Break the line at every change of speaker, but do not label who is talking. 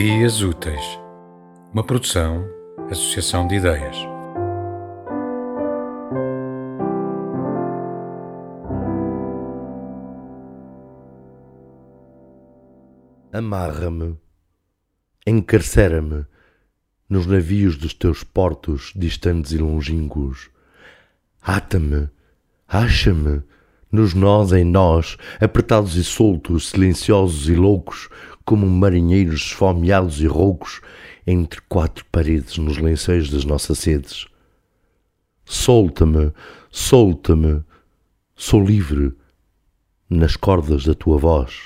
Ideias Úteis, uma produção, associação de ideias.
Amarra-me, encarcera-me nos navios dos teus portos distantes e longínquos. Ata-me, acha-me nos nós em nós, apertados e soltos, silenciosos e loucos, como marinheiros esfomeados e roucos, entre quatro paredes nos lençóis das nossas sedes. Solta-me, solta-me, sou livre nas cordas da tua voz.